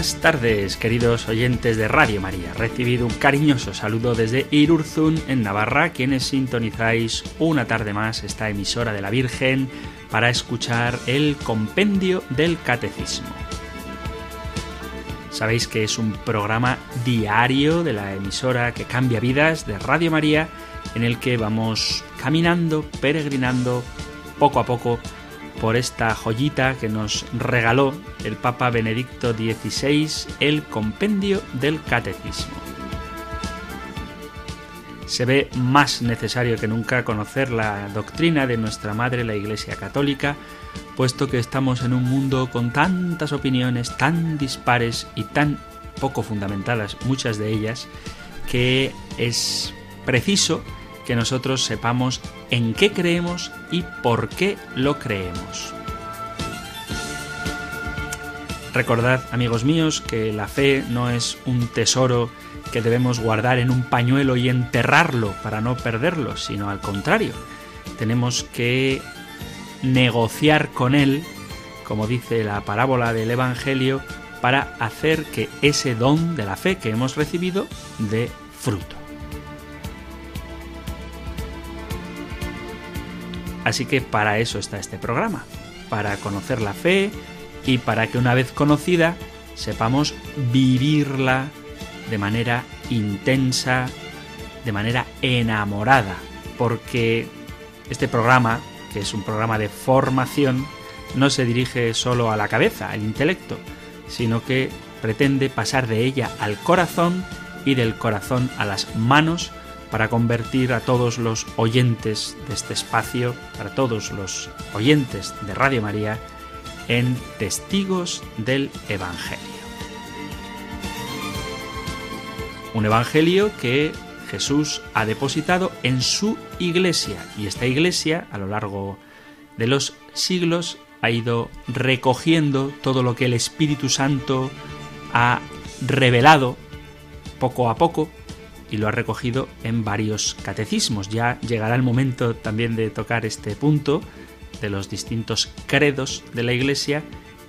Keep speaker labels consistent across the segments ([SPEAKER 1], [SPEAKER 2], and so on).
[SPEAKER 1] Buenas tardes, queridos oyentes de Radio María. Recibido un cariñoso saludo desde Irurzun, en Navarra, quienes sintonizáis una tarde más esta emisora de la Virgen para escuchar el compendio del Catecismo. Sabéis que es un programa diario de la emisora que cambia vidas de Radio María, en el que vamos caminando, peregrinando poco a poco por esta joyita que nos regaló el Papa Benedicto XVI, el Compendio del Catecismo. Se ve más necesario que nunca conocer la doctrina de nuestra Madre la Iglesia Católica, puesto que estamos en un mundo con tantas opiniones tan dispares y tan poco fundamentadas, muchas de ellas, que es preciso que nosotros sepamos en qué creemos y por qué lo creemos. Recordad, amigos míos, que la fe no es un tesoro que debemos guardar en un pañuelo y enterrarlo para no perderlo, sino al contrario, tenemos que negociar con él, como dice la parábola del Evangelio, para hacer que ese don de la fe que hemos recibido dé fruto. Así que para eso está este programa, para conocer la fe y para que una vez conocida sepamos vivirla de manera intensa, de manera enamorada, porque este programa, que es un programa de formación, no se dirige solo a la cabeza, al intelecto, sino que pretende pasar de ella al corazón y del corazón a las manos para convertir a todos los oyentes de este espacio, para todos los oyentes de Radio María, en testigos del Evangelio. Un Evangelio que Jesús ha depositado en su iglesia y esta iglesia a lo largo de los siglos ha ido recogiendo todo lo que el Espíritu Santo ha revelado poco a poco y lo ha recogido en varios catecismos. Ya llegará el momento también de tocar este punto de los distintos credos de la Iglesia,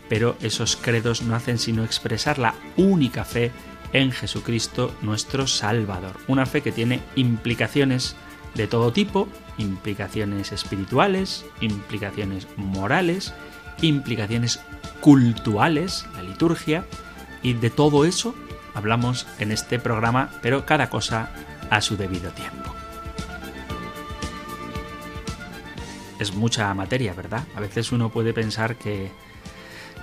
[SPEAKER 1] pero esos credos no hacen sino expresar la única fe en Jesucristo nuestro Salvador. Una fe que tiene implicaciones de todo tipo, implicaciones espirituales, implicaciones morales, implicaciones cultuales, la liturgia, y de todo eso hablamos en este programa, pero cada cosa a su debido tiempo. Es mucha materia, ¿verdad? A veces uno puede pensar que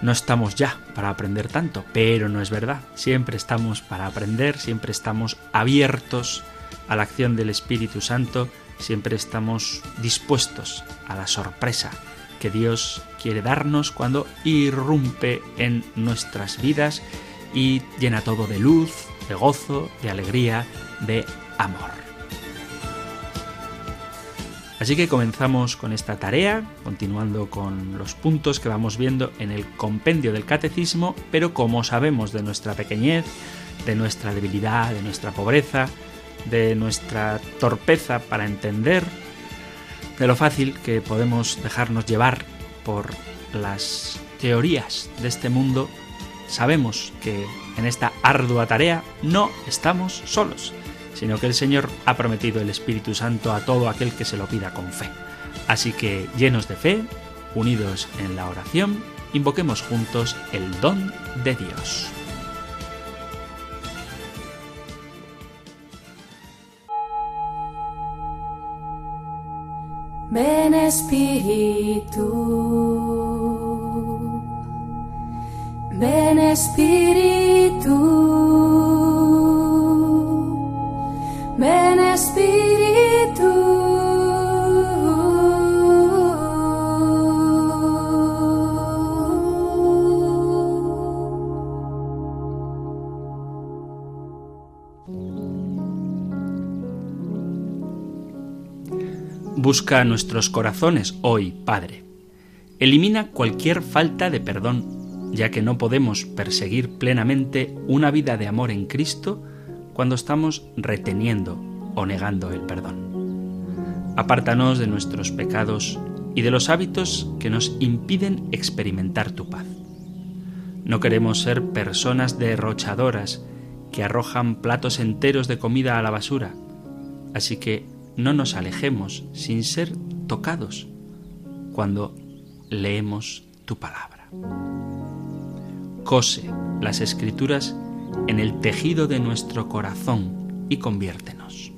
[SPEAKER 1] no estamos ya para aprender tanto, pero no es verdad. Siempre estamos para aprender, siempre estamos abiertos a la acción del Espíritu Santo, siempre estamos dispuestos a la sorpresa que Dios quiere darnos cuando irrumpe en nuestras vidas y llena todo de luz, de gozo, de alegría, de amor. Así que comenzamos con esta tarea, continuando con los puntos que vamos viendo en el compendio del catecismo, pero como sabemos de nuestra pequeñez, de nuestra debilidad, de nuestra pobreza, de nuestra torpeza para entender, de lo fácil que podemos dejarnos llevar por las teorías de este mundo, sabemos que en esta ardua tarea no estamos solos, sino que el Señor ha prometido el Espíritu Santo a todo aquel que se lo pida con fe. Así que llenos de fe, unidos en la oración, invoquemos juntos el don de Dios.
[SPEAKER 2] Ven Espíritu, ven Espíritu, ven Espíritu.
[SPEAKER 1] Busca nuestros corazones hoy, Padre. Elimina cualquier falta de perdón, ya que no podemos perseguir plenamente una vida de amor en Cristo cuando estamos reteniendo o negando el perdón. Apártanos de nuestros pecados y de los hábitos que nos impiden experimentar tu paz. No queremos ser personas derrochadoras que arrojan platos enteros de comida a la basura, así que no nos alejemos sin ser tocados cuando leemos tu palabra. Cose las escrituras en el tejido de nuestro corazón y conviértenos.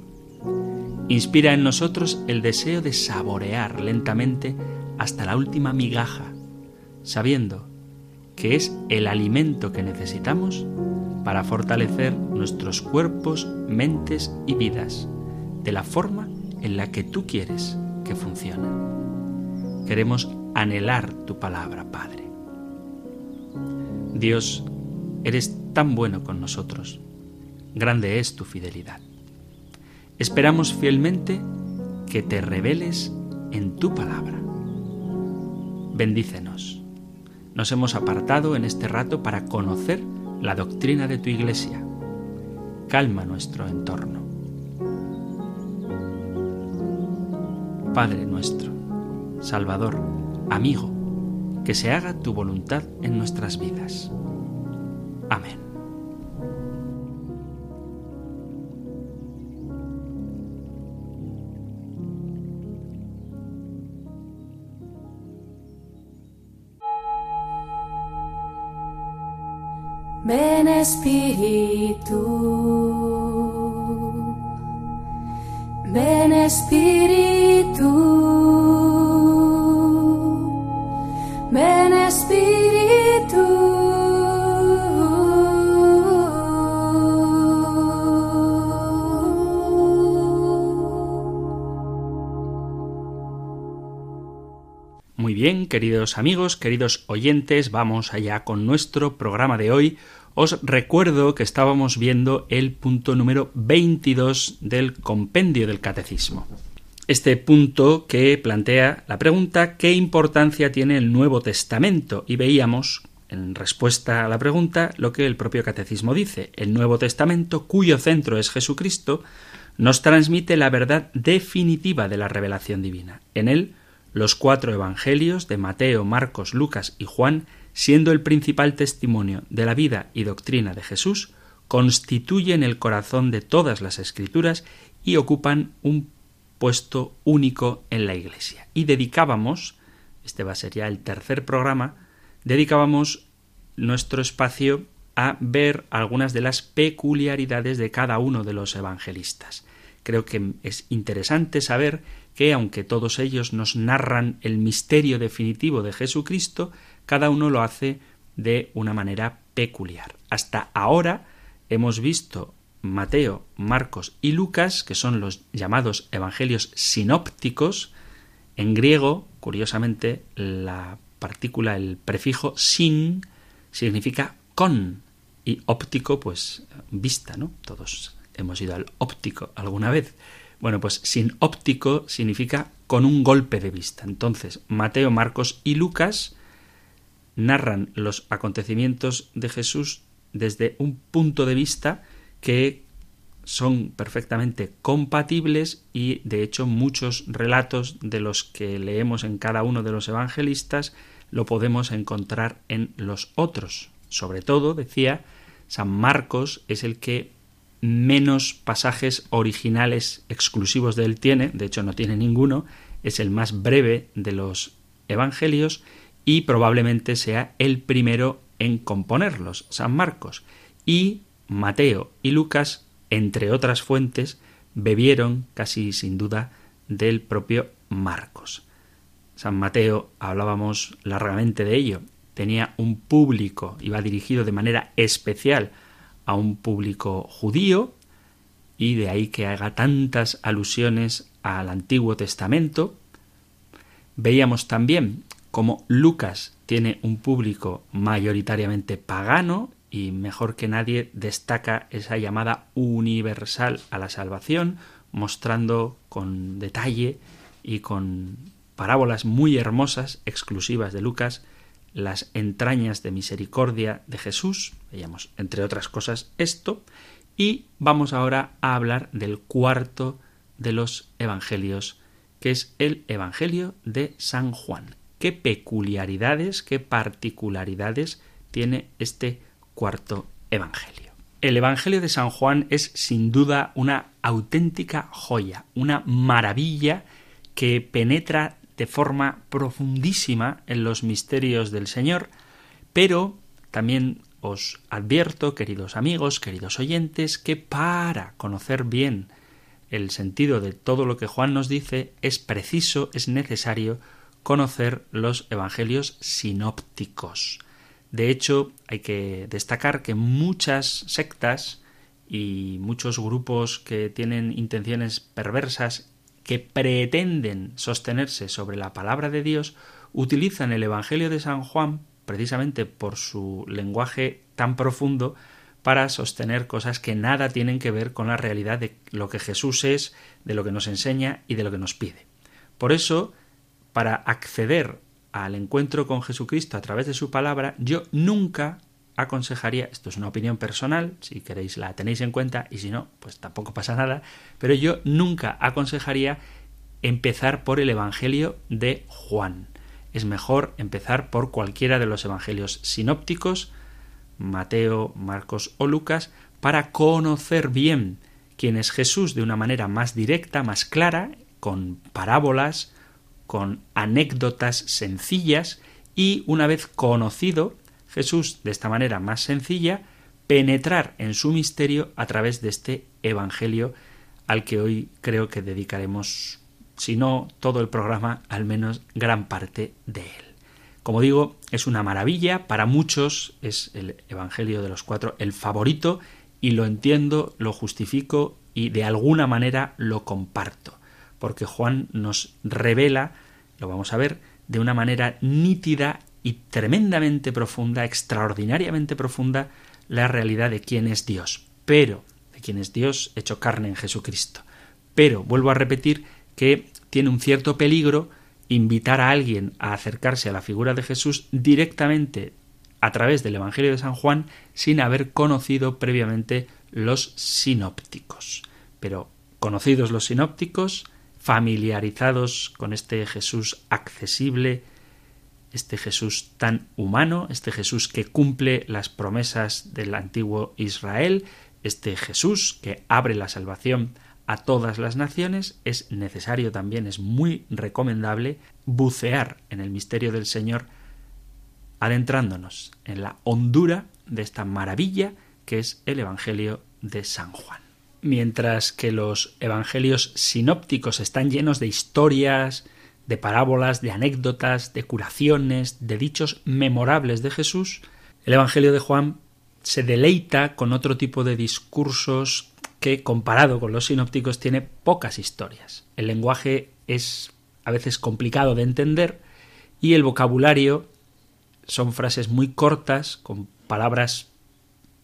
[SPEAKER 1] Inspira en nosotros el deseo de saborear lentamente hasta la última migaja, sabiendo que es el alimento que necesitamos para fortalecer nuestros cuerpos, mentes y vidas de la forma en la que tú quieres que funcionen. Queremos anhelar tu palabra, Padre. Dios, eres tan bueno con nosotros. Grande es tu fidelidad. Esperamos fielmente que te reveles en tu palabra. Bendícenos. Nos hemos apartado en este rato para conocer la doctrina de tu iglesia. Calma nuestro entorno. Padre nuestro, Salvador, amigo, que se haga tu voluntad en nuestras vidas. Amén.
[SPEAKER 2] Ven Espíritu, ven Espíritu, Espíritu.
[SPEAKER 1] Muy bien, queridos amigos, queridos oyentes, vamos allá con nuestro programa de hoy. Os recuerdo que estábamos viendo el punto número 22 del compendio del catecismo. Este punto que plantea la pregunta ¿qué importancia tiene el Nuevo Testamento? Y veíamos, en respuesta a la pregunta, lo que el propio catecismo dice. El Nuevo Testamento, cuyo centro es Jesucristo, nos transmite la verdad definitiva de la revelación divina. En él, los cuatro evangelios de Mateo, Marcos, Lucas y Juan, siendo el principal testimonio de la vida y doctrina de Jesús, constituyen el corazón de todas las escrituras y ocupan un puesto único en la Iglesia. Y dedicábamos, este va a ser ya el tercer programa, dedicábamos nuestro espacio a ver algunas de las peculiaridades de cada uno de los evangelistas. Creo que es interesante saber que, aunque todos ellos nos narran el misterio definitivo de Jesucristo, cada uno lo hace de una manera peculiar. Hasta ahora hemos visto Mateo, Marcos y Lucas, que son los llamados evangelios sinópticos. En griego, curiosamente, la partícula, el prefijo sin, significa con, y óptico, pues vista, ¿no? Todos hemos ido al óptico alguna vez. Bueno, pues sin óptico significa con un golpe de vista. Entonces, Mateo, Marcos y Lucas narran los acontecimientos de Jesús desde un punto de vista que son perfectamente compatibles y de hecho muchos relatos de los que leemos en cada uno de los evangelistas lo podemos encontrar en los otros. Sobre todo, decía, San Marcos es el que menos pasajes originales exclusivos de él tiene, de hecho no tiene ninguno, es el más breve de los evangelios y probablemente sea el primero en componerlos, San Marcos. Y Mateo y Lucas, entre otras fuentes, bebieron casi sin duda del propio Marcos. San Mateo, hablábamos largamente de ello, tenía un público, iba dirigido de manera especial a un público judío, y de ahí que haga tantas alusiones al Antiguo Testamento. Veíamos también como Lucas tiene un público mayoritariamente pagano y mejor que nadie destaca esa llamada universal a la salvación, mostrando con detalle y con parábolas muy hermosas, exclusivas de Lucas, las entrañas de misericordia de Jesús, veíamos entre otras cosas esto, y vamos ahora a hablar del cuarto de los evangelios, que es el Evangelio de San Juan. ¿Qué peculiaridades, qué particularidades tiene este cuarto evangelio? El Evangelio de San Juan es sin duda una auténtica joya, una maravilla que penetra de forma profundísima en los misterios del Señor, pero también os advierto, queridos amigos, queridos oyentes, que para conocer bien el sentido de todo lo que Juan nos dice, es preciso, es necesario conocer los evangelios sinópticos. De hecho, hay que destacar que muchas sectas y muchos grupos que tienen intenciones perversas que pretenden sostenerse sobre la palabra de Dios utilizan el Evangelio de San Juan precisamente por su lenguaje tan profundo para sostener cosas que nada tienen que ver con la realidad de lo que Jesús es, de lo que nos enseña y de lo que nos pide. Por eso, para acceder al encuentro con Jesucristo a través de su palabra, yo nunca aconsejaría, esto es una opinión personal, si queréis la tenéis en cuenta y si no, pues tampoco pasa nada, pero yo nunca aconsejaría empezar por el Evangelio de Juan. Es mejor empezar por cualquiera de los Evangelios sinópticos, Mateo, Marcos o Lucas, para conocer bien quién es Jesús de una manera más directa, más clara, con parábolas, con anécdotas sencillas, y una vez conocido Jesús de esta manera más sencilla, penetrar en su misterio a través de este Evangelio al que hoy creo que dedicaremos, si no todo el programa, al menos gran parte de él. Como digo, es una maravilla, para muchos es el Evangelio de los cuatro el favorito y lo entiendo, lo justifico y de alguna manera lo comparto, porque Juan nos revela, lo vamos a ver, de una manera nítida y tremendamente profunda, extraordinariamente profunda, la realidad de quién es Dios, pero de quién es Dios hecho carne en Jesucristo. Pero vuelvo a repetir que tiene un cierto peligro invitar a alguien a acercarse a la figura de Jesús directamente a través del Evangelio de San Juan sin haber conocido previamente los sinópticos. Pero conocidos los sinópticos, familiarizados con este Jesús accesible, este Jesús tan humano, este Jesús que cumple las promesas del antiguo Israel, este Jesús que abre la salvación a todas las naciones, es necesario también, es muy recomendable bucear en el misterio del Señor, adentrándonos en la hondura de esta maravilla que es el Evangelio de San Juan. Mientras que los Evangelios sinópticos están llenos de historias, de parábolas, de anécdotas, de curaciones, de dichos memorables de Jesús, el Evangelio de Juan se deleita con otro tipo de discursos que, comparado con los sinópticos, tiene pocas historias. El lenguaje es a veces complicado de entender y el vocabulario son frases muy cortas, con palabras,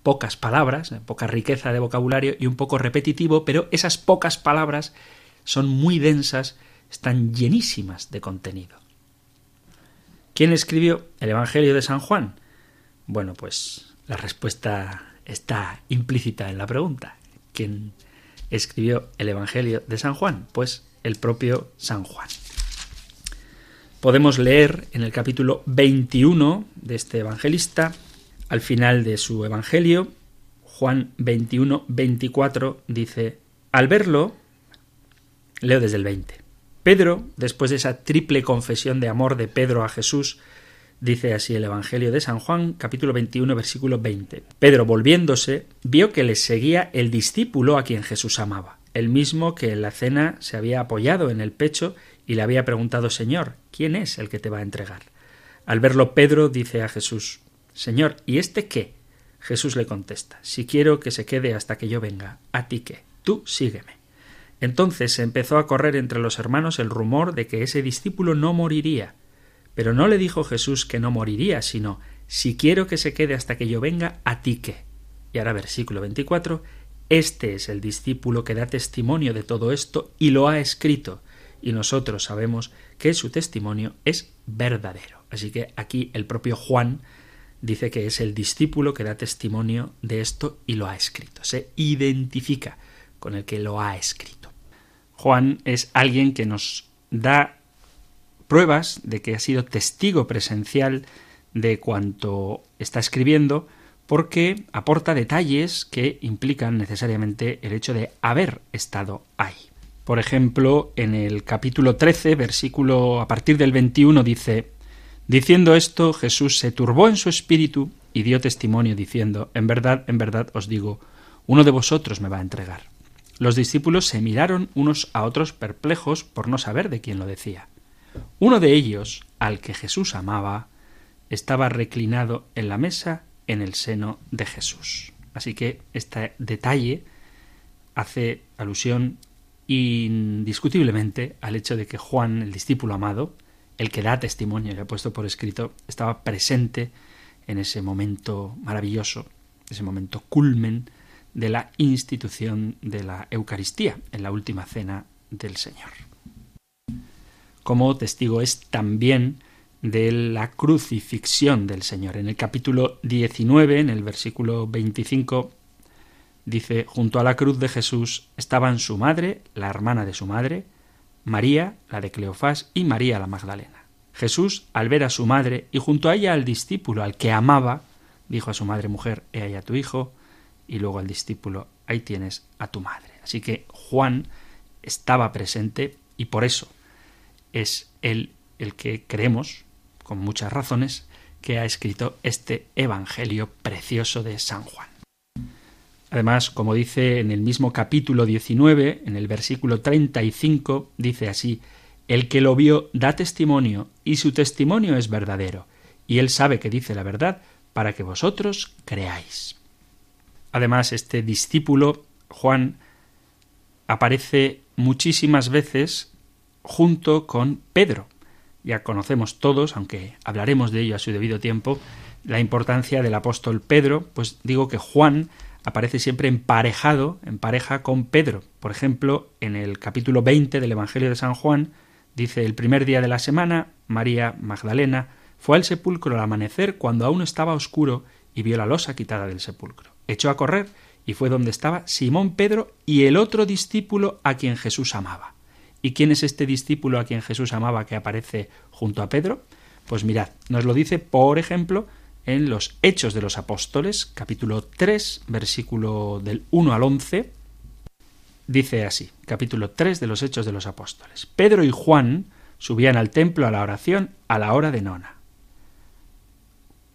[SPEAKER 1] pocas palabras, poca riqueza de vocabulario y un poco repetitivo, pero esas pocas palabras son muy densas están llenísimas de contenido. ¿Quién escribió el Evangelio de San Juan? Bueno, pues la respuesta está implícita en la pregunta. ¿Quién escribió el Evangelio de San Juan? Pues el propio San Juan. Podemos leer en el capítulo 21 de este evangelista, al final de su Evangelio, Juan 21, 24, dice, al verlo, leo desde el 20, Pedro, después de esa triple confesión de amor de Pedro a Jesús, dice así el Evangelio de San Juan, capítulo 21, versículo 20. Pedro, volviéndose, vio que le seguía el discípulo a quien Jesús amaba, el mismo que en la cena se había apoyado en el pecho y le había preguntado Señor, ¿quién es el que te va a entregar? Al verlo, Pedro dice a Jesús, Señor, ¿y este qué? Jesús le contesta, Si quiero que se quede hasta que yo venga, ¿a ti qué? Tú sígueme. Entonces se empezó a correr entre los hermanos el rumor de que ese discípulo no moriría. Pero no le dijo Jesús que no moriría, sino si quiero que se quede hasta que yo venga, a ti qué. Y ahora versículo 24, este es el discípulo que da testimonio de todo esto y lo ha escrito, y nosotros sabemos que su testimonio es verdadero. Así que aquí el propio Juan dice que es el discípulo que da testimonio de esto y lo ha escrito. Se identifica con el que lo ha escrito. Juan es alguien que nos da pruebas de que ha sido testigo presencial de cuanto está escribiendo porque aporta detalles que implican necesariamente el hecho de haber estado ahí. Por ejemplo, en el capítulo 13, versículo a partir del 21 dice, Diciendo esto, Jesús se turbó en su espíritu y dio testimonio diciendo, En verdad, en verdad os digo, uno de vosotros me va a entregar. Los discípulos se miraron unos a otros perplejos por no saber de quién lo decía. Uno de ellos, al que Jesús amaba, estaba reclinado en la mesa en el seno de Jesús. Así que este detalle hace alusión indiscutiblemente al hecho de que Juan, el discípulo amado, el que da testimonio que ha puesto por escrito, estaba presente en ese momento maravilloso, ese momento culmen de la institución de la Eucaristía, en la última cena del Señor. Como testigo es también de la crucifixión del Señor. En el capítulo 19, en el versículo 25, dice, junto a la cruz de Jesús estaban su madre, la hermana de su madre, María, la de Cleofás, y María la Magdalena. Jesús, al ver a su madre y junto a ella al discípulo al que amaba, dijo a su madre mujer, he ahí a tu hijo, y luego al discípulo, ahí tienes a tu madre. Así que Juan estaba presente y por eso es él el que creemos con muchas razones, que ha escrito este Evangelio precioso de San Juan. Además, como dice en el mismo capítulo 19, en el versículo 35, dice así, El que lo vio da testimonio, y su testimonio es verdadero, y él sabe que dice la verdad, para que vosotros creáis. Además, este discípulo, Juan, aparece muchísimas veces junto con Pedro ya conocemos todos, aunque hablaremos de ello a su debido tiempo, la importancia del apóstol Pedro, pues digo que Juan aparece siempre emparejado, en pareja con Pedro. Por ejemplo, en el capítulo 20 del Evangelio de San Juan, dice el primer día de la semana, María Magdalena fue al sepulcro al amanecer cuando aún estaba oscuro y vio la losa quitada del sepulcro. Echó a correr y fue donde estaba Simón Pedro y el otro discípulo a quien Jesús amaba. ¿Y quién es este discípulo a quien Jesús amaba que aparece junto a Pedro? Pues mirad, nos lo dice, por ejemplo, en los Hechos de los Apóstoles, capítulo 3, versículo del 1 al 11. Dice así, capítulo 3 de los Hechos de los Apóstoles. Pedro y Juan subían al templo a la oración a la hora de nona.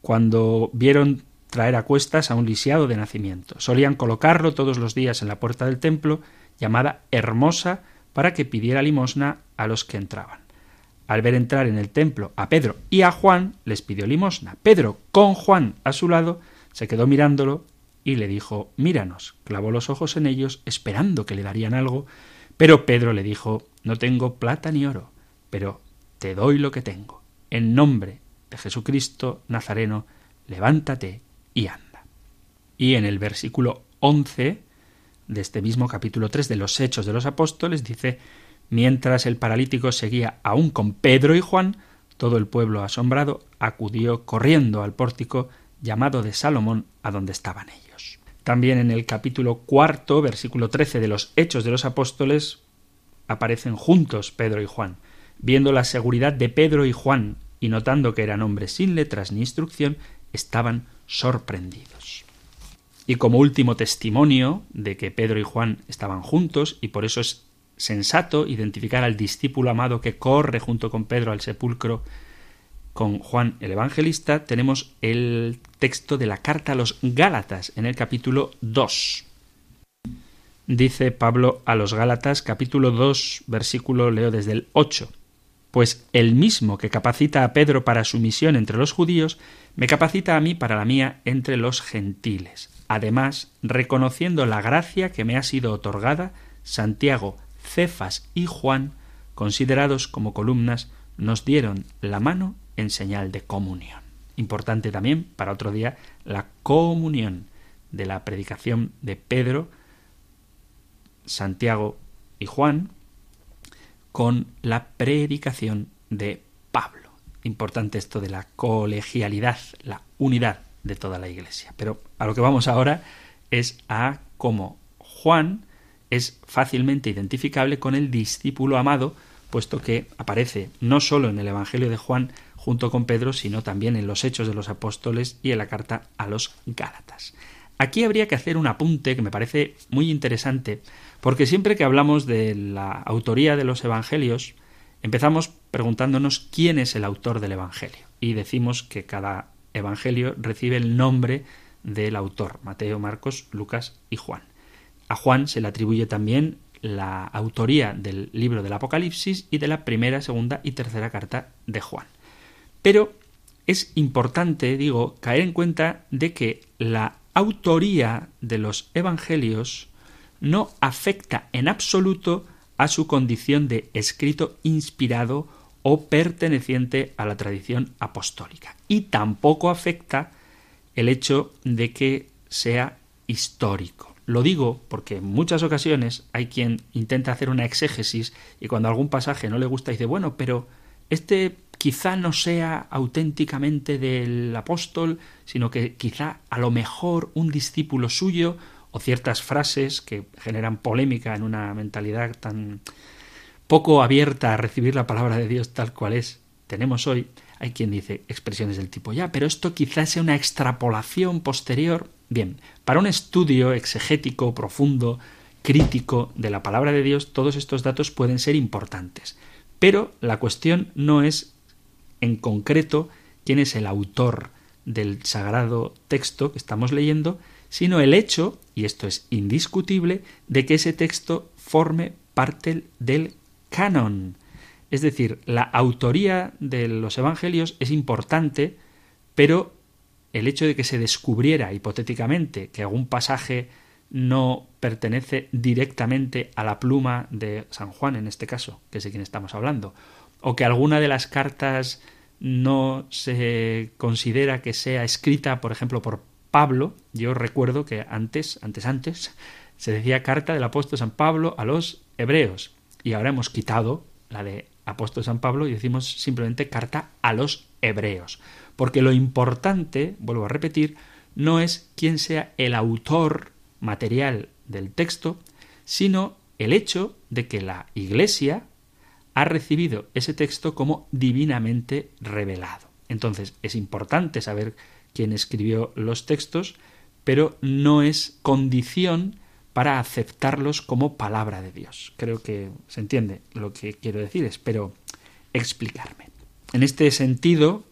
[SPEAKER 1] Cuando vieron traer a cuestas a un lisiado de nacimiento, solían colocarlo todos los días en la puerta del templo, llamada Hermosa, para que pidiera limosna a los que entraban. Al ver entrar en el templo a Pedro y a Juan, les pidió limosna. Pedro, con Juan a su lado, se quedó mirándolo y le dijo Míranos. Clavó los ojos en ellos, esperando que le darían algo, pero Pedro le dijo No tengo plata ni oro, pero te doy lo que tengo. En nombre de Jesucristo Nazareno, levántate y anda. Y en el versículo 11 de este mismo capítulo 3 de los Hechos de los Apóstoles dice, mientras el paralítico seguía aún con Pedro y Juan, todo el pueblo asombrado acudió corriendo al pórtico llamado de Salomón, a donde estaban ellos. También en el capítulo cuarto, versículo 13 de los Hechos de los Apóstoles, aparecen juntos Pedro y Juan. Viendo la seguridad de Pedro y Juan y notando que eran hombres sin letras ni instrucción, estaban sorprendidos. Y como último testimonio de que Pedro y Juan estaban juntos, y por eso es sensato identificar al discípulo amado que corre junto con Pedro al sepulcro con Juan el Evangelista, tenemos el texto de la carta a los Gálatas en el capítulo 2. Dice Pablo a los Gálatas, capítulo 2, versículo leo desde el 8. Pues el mismo que capacita a Pedro para su misión entre los judíos, me capacita a mí para la mía entre los gentiles. Además, reconociendo la gracia que me ha sido otorgada, Santiago, Cefas y Juan, considerados como columnas, nos dieron la mano en señal de comunión. Importante también para otro día la comunión de la predicación de Pedro, Santiago y Juan con la predicación de Pablo. Importante esto de la colegialidad, la unidad de toda la Iglesia. Pero a lo que vamos ahora es a cómo Juan es fácilmente identificable con el discípulo amado, puesto que aparece no solo en el Evangelio de Juan junto con Pedro, sino también en los Hechos de los Apóstoles y en la carta a los Gálatas. Aquí habría que hacer un apunte que me parece muy interesante, porque siempre que hablamos de la autoría de los Evangelios, empezamos preguntándonos quién es el autor del Evangelio. Y decimos que cada Evangelio recibe el nombre del autor, Mateo, Marcos, Lucas y Juan. A Juan se le atribuye también la autoría del libro del Apocalipsis y de la primera, segunda y tercera carta de Juan. Pero es importante, digo, caer en cuenta de que la autoría de los evangelios no afecta en absoluto a su condición de escrito inspirado o perteneciente a la tradición apostólica. Y tampoco afecta el hecho de que sea histórico. Lo digo porque en muchas ocasiones hay quien intenta hacer una exégesis y cuando algún pasaje no le gusta dice, bueno, pero este quizá no sea auténticamente del apóstol, sino que quizá a lo mejor un discípulo suyo o ciertas frases que generan polémica en una mentalidad tan poco abierta a recibir la palabra de Dios tal cual es tenemos hoy, hay quien dice expresiones del tipo ya, pero esto quizás sea una extrapolación posterior. Bien, para un estudio exegético, profundo, crítico de la palabra de Dios, todos estos datos pueden ser importantes. Pero la cuestión no es en concreto quién es el autor del sagrado texto que estamos leyendo, sino el hecho, y esto es indiscutible, de que ese texto forme parte del canon. Es decir, la autoría de los evangelios es importante, pero el hecho de que se descubriera hipotéticamente que algún pasaje no pertenece directamente a la pluma de San Juan, en este caso, que es de quien estamos hablando, o que alguna de las cartas no se considera que sea escrita, por ejemplo, por Pablo. Yo recuerdo que antes, antes, antes, se decía carta del apóstol San Pablo a los hebreos. Y ahora hemos quitado la de apóstol San Pablo y decimos simplemente carta a los hebreos. Porque lo importante, vuelvo a repetir, no es quién sea el autor material del texto, sino el hecho de que la Iglesia ha recibido ese texto como divinamente revelado. Entonces es importante saber quién escribió los textos, pero no es condición para aceptarlos como palabra de Dios. Creo que se entiende lo que quiero decir, espero explicarme. En este sentido,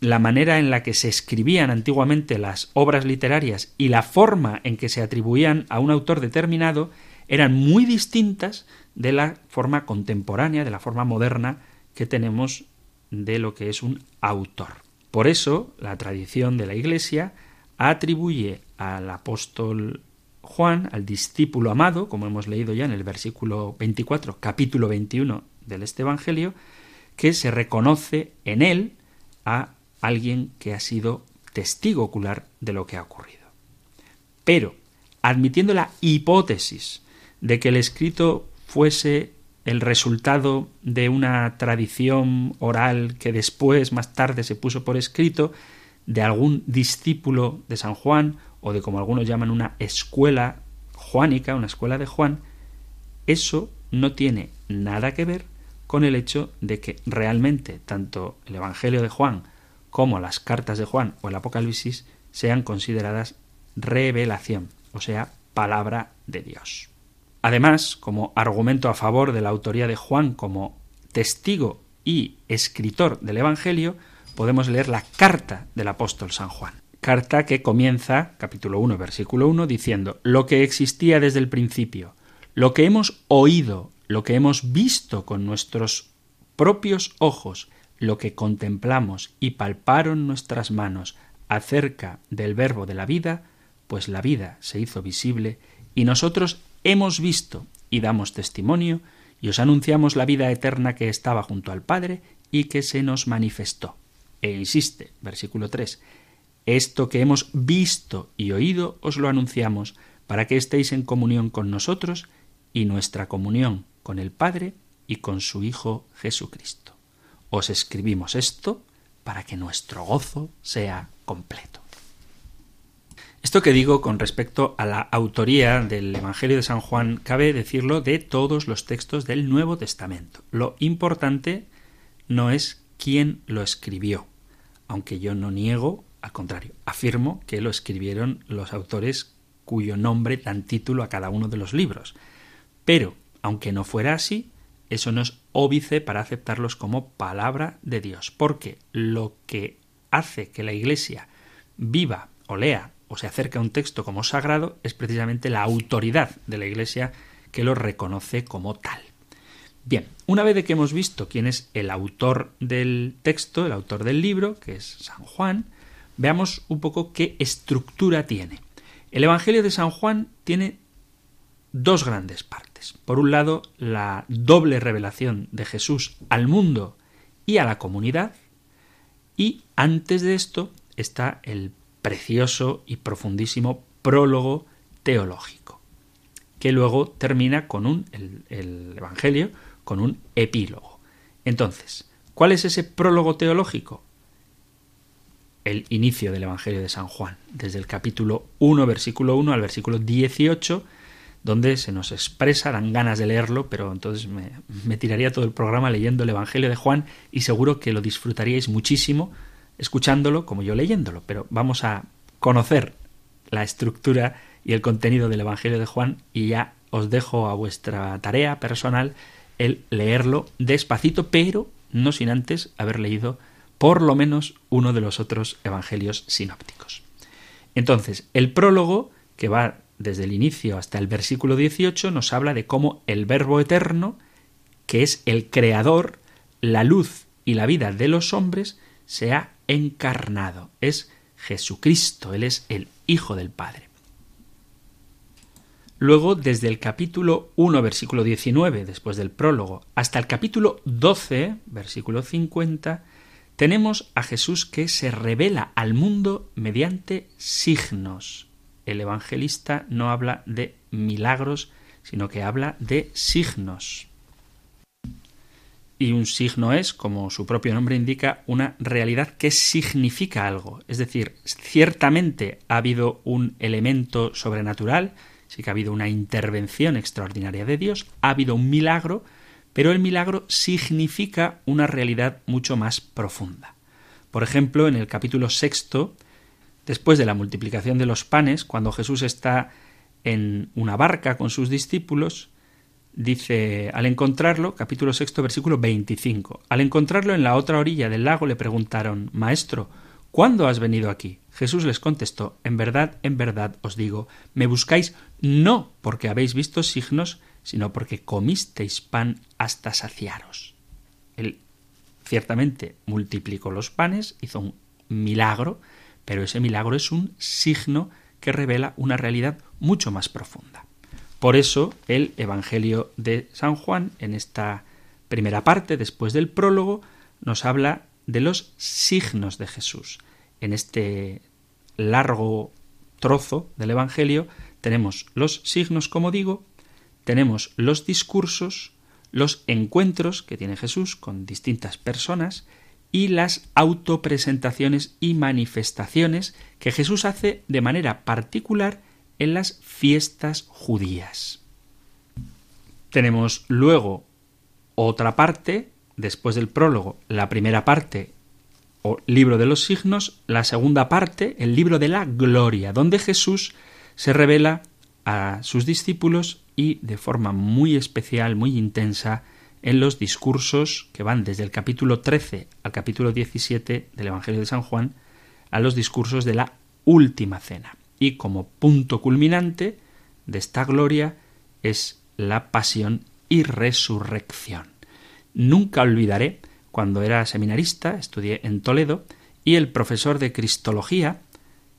[SPEAKER 1] la manera en la que se escribían antiguamente las obras literarias y la forma en que se atribuían a un autor determinado eran muy distintas de la forma contemporánea, de la forma moderna que tenemos de lo que es un autor. Por eso, la tradición de la Iglesia atribuye al apóstol Juan, al discípulo amado, como hemos leído ya en el versículo 24, capítulo 21 del este Evangelio, que se reconoce en él a alguien que ha sido testigo ocular de lo que ha ocurrido. Pero, admitiendo la hipótesis de que el escrito fuese el resultado de una tradición oral que después, más tarde, se puso por escrito, de algún discípulo de San Juan, o de como algunos llaman una escuela juánica, una escuela de Juan, eso no tiene nada que ver con el hecho de que realmente tanto el Evangelio de Juan como las cartas de Juan o el Apocalipsis sean consideradas revelación, o sea, palabra de Dios. Además, como argumento a favor de la autoría de Juan como testigo y escritor del Evangelio, podemos leer la carta del apóstol San Juan. Carta que comienza, capítulo 1, versículo 1, diciendo, lo que existía desde el principio, lo que hemos oído, lo que hemos visto con nuestros propios ojos, lo que contemplamos y palparon nuestras manos acerca del verbo de la vida, pues la vida se hizo visible y nosotros hemos visto y damos testimonio y os anunciamos la vida eterna que estaba junto al Padre y que se nos manifestó. E insiste, versículo 3, esto que hemos visto y oído os lo anunciamos para que estéis en comunión con nosotros y nuestra comunión con el Padre y con su Hijo Jesucristo. Os escribimos esto para que nuestro gozo sea completo. Esto que digo con respecto a la autoría del Evangelio de San Juan cabe decirlo de todos los textos del Nuevo Testamento. Lo importante no es quién lo escribió, aunque yo no niego, al contrario, afirmo que lo escribieron los autores cuyo nombre dan título a cada uno de los libros. Pero, aunque no fuera así, eso no es óbice para aceptarlos como palabra de Dios, porque lo que hace que la Iglesia viva o lea o se acerque a un texto como sagrado es precisamente la autoridad de la Iglesia que lo reconoce como tal. Bien, una vez de que hemos visto quién es el autor del texto, el autor del libro, que es San Juan, veamos un poco qué estructura tiene. El Evangelio de San Juan tiene dos grandes partes. Por un lado, la doble revelación de Jesús al mundo y a la comunidad, y antes de esto está el precioso y profundísimo prólogo teológico, que luego termina con un, el, el Evangelio, con un epílogo. Entonces, ¿cuál es ese prólogo teológico? El inicio del Evangelio de San Juan, desde el capítulo 1, versículo 1 al versículo 18, donde se nos expresa, dan ganas de leerlo, pero entonces me, me, tiraría todo el programa leyendo el Evangelio de Juan y seguro que lo disfrutaríais muchísimo escuchándolo como yo leyéndolo. Pero vamos a conocer la estructura y el contenido del Evangelio de Juan y ya os dejo a vuestra tarea personal el leerlo despacito, pero no sin antes haber leído por lo menos uno de los otros evangelios sinópticos. Entonces, el prólogo, que va desde el inicio hasta el versículo 18, nos habla de cómo el Verbo eterno, que es el creador, la luz y la vida de los hombres, se ha encarnado. Es Jesucristo, Él es el Hijo del Padre. Luego, desde el capítulo 1, versículo 19, después del prólogo, hasta el capítulo 12, versículo 50, tenemos a Jesús que se revela al mundo mediante signos. El evangelista no habla de milagros, sino que habla de signos. Y un signo es, como su propio nombre indica, una realidad que significa algo. Es decir, ciertamente ha habido un elemento sobrenatural, sí que ha habido una intervención extraordinaria de Dios, ha habido un milagro, pero el milagro significa una realidad mucho más profunda. Por ejemplo, en el capítulo sexto, después de la multiplicación de los panes, cuando Jesús está en una barca con sus discípulos, dice, al encontrarlo, capítulo sexto, versículo 25, al encontrarlo en la otra orilla del lago le preguntaron, Maestro, ¿Cuándo has venido aquí? Jesús les contestó, En verdad, en verdad os digo, me buscáis no porque habéis visto signos, sino porque comisteis pan hasta saciaros. Él ciertamente multiplicó los panes, hizo un milagro, pero ese milagro es un signo que revela una realidad mucho más profunda. Por eso el Evangelio de San Juan, en esta primera parte, después del prólogo, nos habla de los signos de Jesús. En este largo trozo del Evangelio tenemos los signos, como digo, tenemos los discursos, los encuentros que tiene Jesús con distintas personas y las autopresentaciones y manifestaciones que Jesús hace de manera particular en las fiestas judías. Tenemos luego otra parte después del prólogo, la primera parte o libro de los signos, la segunda parte, el libro de la gloria, donde Jesús se revela a sus discípulos y de forma muy especial, muy intensa, en los discursos que van desde el capítulo 13 al capítulo 17 del Evangelio de San Juan, a los discursos de la última cena. Y como punto culminante de esta gloria es la pasión y resurrección. Nunca olvidaré cuando era seminarista, estudié en Toledo, y el profesor de Cristología,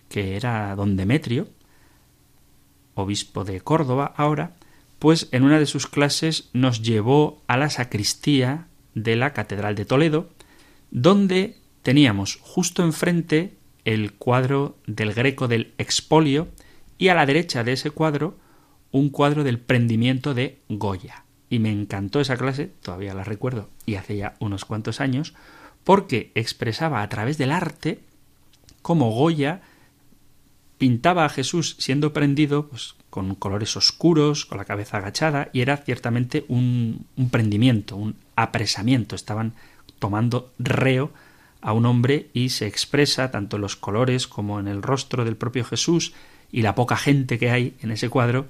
[SPEAKER 1] que era don Demetrio, obispo de Córdoba ahora, pues en una de sus clases nos llevó a la sacristía de la Catedral de Toledo, donde teníamos justo enfrente el cuadro del Greco del Expolio y a la derecha de ese cuadro un cuadro del prendimiento de Goya. y me encantó esa clase, todavía la recuerdo, y hace ya unos cuantos años, porque expresaba a través del arte cómo Goya pintaba a Jesús siendo prendido pues, con colores oscuros, con la cabeza agachada, y era ciertamente un, un prendimiento, un apresamiento. Estaban tomando reo a un hombre y se expresa tanto en los colores como en el rostro del propio Jesús y la poca gente que hay en ese cuadro,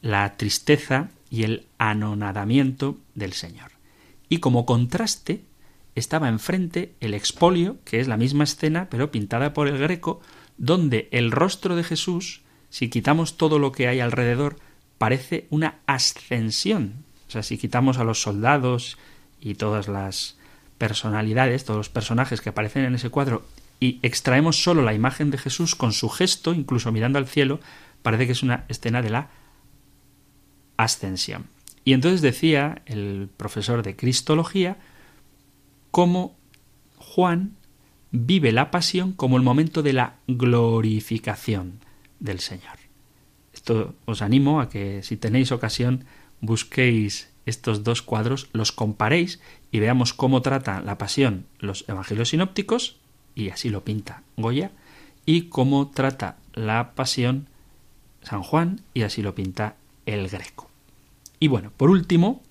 [SPEAKER 1] la tristeza y el anonadamiento del Señor. Y como contraste estaba enfrente el expolio, que es la misma escena, pero pintada por el Greco, donde el rostro de Jesús, si quitamos todo lo que hay alrededor, parece una ascensión. O sea, si quitamos a los soldados y todas las personalidades, todos los personajes que aparecen en ese cuadro, y extraemos solo la imagen de Jesús con su gesto, incluso mirando al cielo, parece que es una escena de la ascensión. Y entonces decía el profesor de Cristología cómo Juan vive la pasión como el momento de la glorificación del Señor. Esto os animo a que si tenéis ocasión busquéis estos dos cuadros, los comparéis y veamos cómo trata la pasión los evangelios sinópticos, y así lo pinta Goya, y cómo trata la pasión San Juan, y así lo pinta el Greco. Y bueno, por último,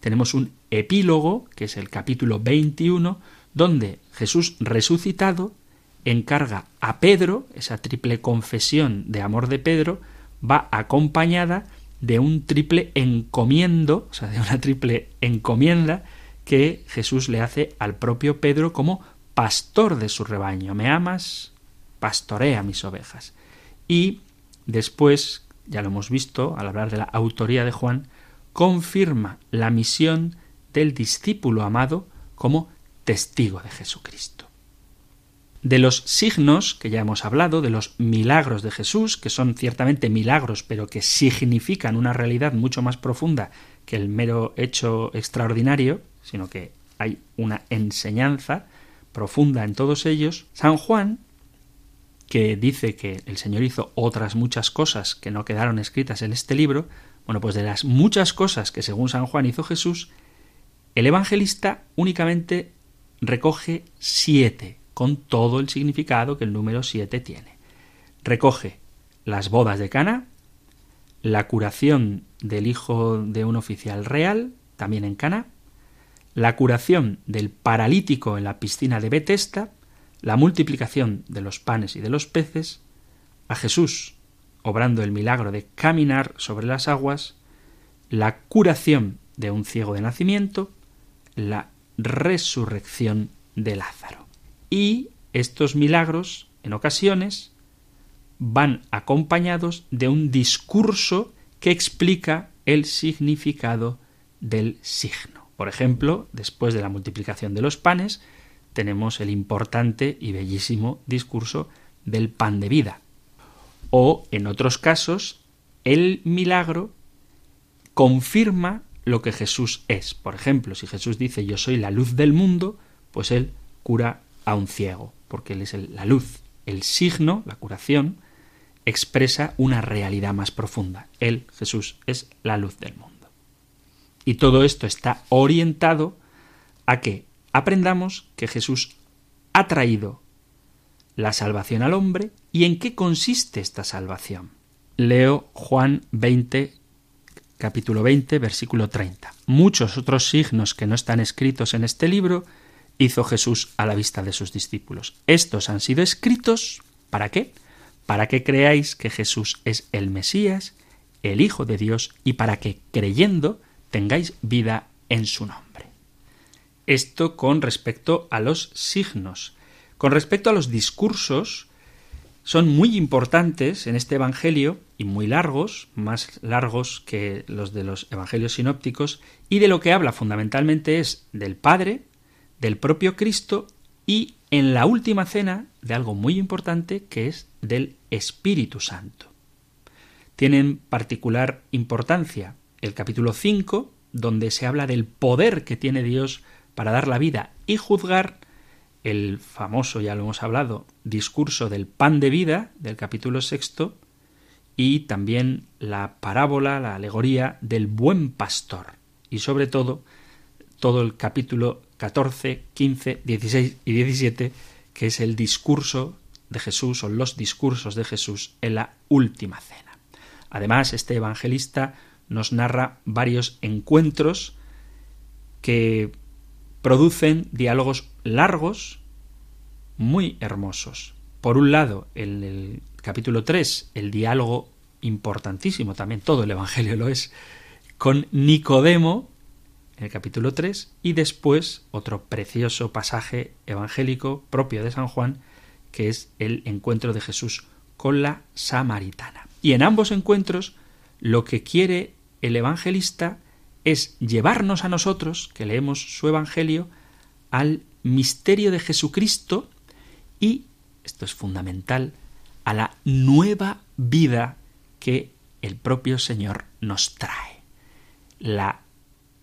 [SPEAKER 1] tenemos un epílogo, que es el capítulo 21, donde Jesús resucitado encarga a Pedro, esa triple confesión de amor de Pedro, va acompañada de un triple encomiendo, o sea, de una triple encomienda que Jesús le hace al propio Pedro como pastor de su rebaño. ¿Me amas? Pastorea mis ovejas. Y después, ya lo hemos visto al hablar de la autoría de Juan, confirma la misión del discípulo amado como testigo de Jesucristo. De los signos que ya hemos hablado, de los milagros de Jesús, que son ciertamente milagros, pero que significan una realidad mucho más profunda que el mero hecho extraordinario, sino que hay una enseñanza profunda en todos ellos, San Juan, que dice que el Señor hizo otras muchas cosas que no quedaron escritas en este libro, bueno, pues de las muchas cosas que según San Juan hizo Jesús, el evangelista únicamente recoge siete, con todo el significado que el número siete tiene. Recoge las bodas de Cana, la curación del hijo de un oficial real, también en Cana, la curación del paralítico en la piscina de Betesda, la multiplicación de los panes y de los peces, a Jesús obrando el milagro de caminar sobre las aguas, la curación de un ciego de nacimiento, la resurrección de Lázaro. Y estos milagros, en ocasiones, van acompañados de un discurso que explica el significado del signo. Por ejemplo, después de la multiplicación de los panes, tenemos el importante y bellísimo discurso del pan de vida, o, en otros casos, el milagro confirma lo que Jesús es. Por ejemplo, si Jesús dice yo soy la luz del mundo, pues él cura a un ciego, porque él es la luz. El signo, la curación, expresa una realidad más profunda. Él, Jesús, es la luz del mundo. Y todo esto está orientado a que aprendamos que Jesús ha traído la salvación al hombre y en qué consiste esta salvación. Leo Juan 20, capítulo 20, versículo 30. Muchos otros signos que no están escritos en este libro hizo Jesús a la vista de sus discípulos. Estos han sido escritos ¿para qué? Para que creáis que Jesús es el Mesías, el Hijo de Dios, y para que, creyendo, tengáis vida en su nombre. Esto con respecto a los signos. Con respecto a los discursos, son muy importantes en este Evangelio y muy largos, más largos que los de los Evangelios sinópticos, y de lo que habla fundamentalmente es del Padre, del propio Cristo y en la última cena de algo muy importante que es del Espíritu Santo. Tienen particular importancia el capítulo 5, donde se habla del poder que tiene Dios para dar la vida y juzgar, el famoso, ya lo hemos hablado, discurso del pan de vida del capítulo sexto y también la parábola, la alegoría del buen pastor. y sobre todo todo el capítulo 14, 15, 16 y 17, que es el discurso de Jesús o los discursos de Jesús en la última cena. Además, este evangelista nos narra varios encuentros que producen diálogos largos, muy hermosos. Por un lado, en el capítulo 3, el diálogo importantísimo, también todo el Evangelio lo es, con Nicodemo, en el capítulo 3, y después otro precioso pasaje evangélico propio de San Juan, que es el encuentro de Jesús con la samaritana. Y en ambos encuentros lo que quiere el evangelista es llevarnos a nosotros, que leemos su evangelio, al misterio de Jesucristo y, esto es fundamental, a la nueva vida que el propio Señor nos trae. La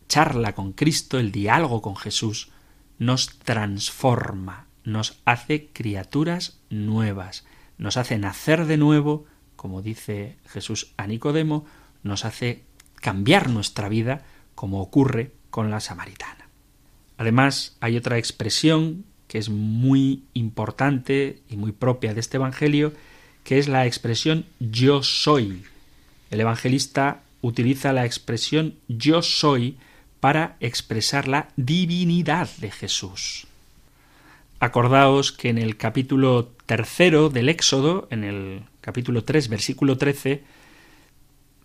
[SPEAKER 1] charla con Cristo, el diálogo con Jesús, nos transforma, nos hace criaturas nuevas, nos hace nacer de nuevo, como dice Jesús a Nicodemo, nos hace cambiar nuestra vida, como ocurre con la samaritana. Además, hay otra expresión que es muy importante y muy propia de este Evangelio, que es la expresión yo soy. El evangelista utiliza la expresión yo soy para expresar la divinidad de Jesús. Acordaos que en el capítulo tercero del Éxodo, en el capítulo 3, versículo 13,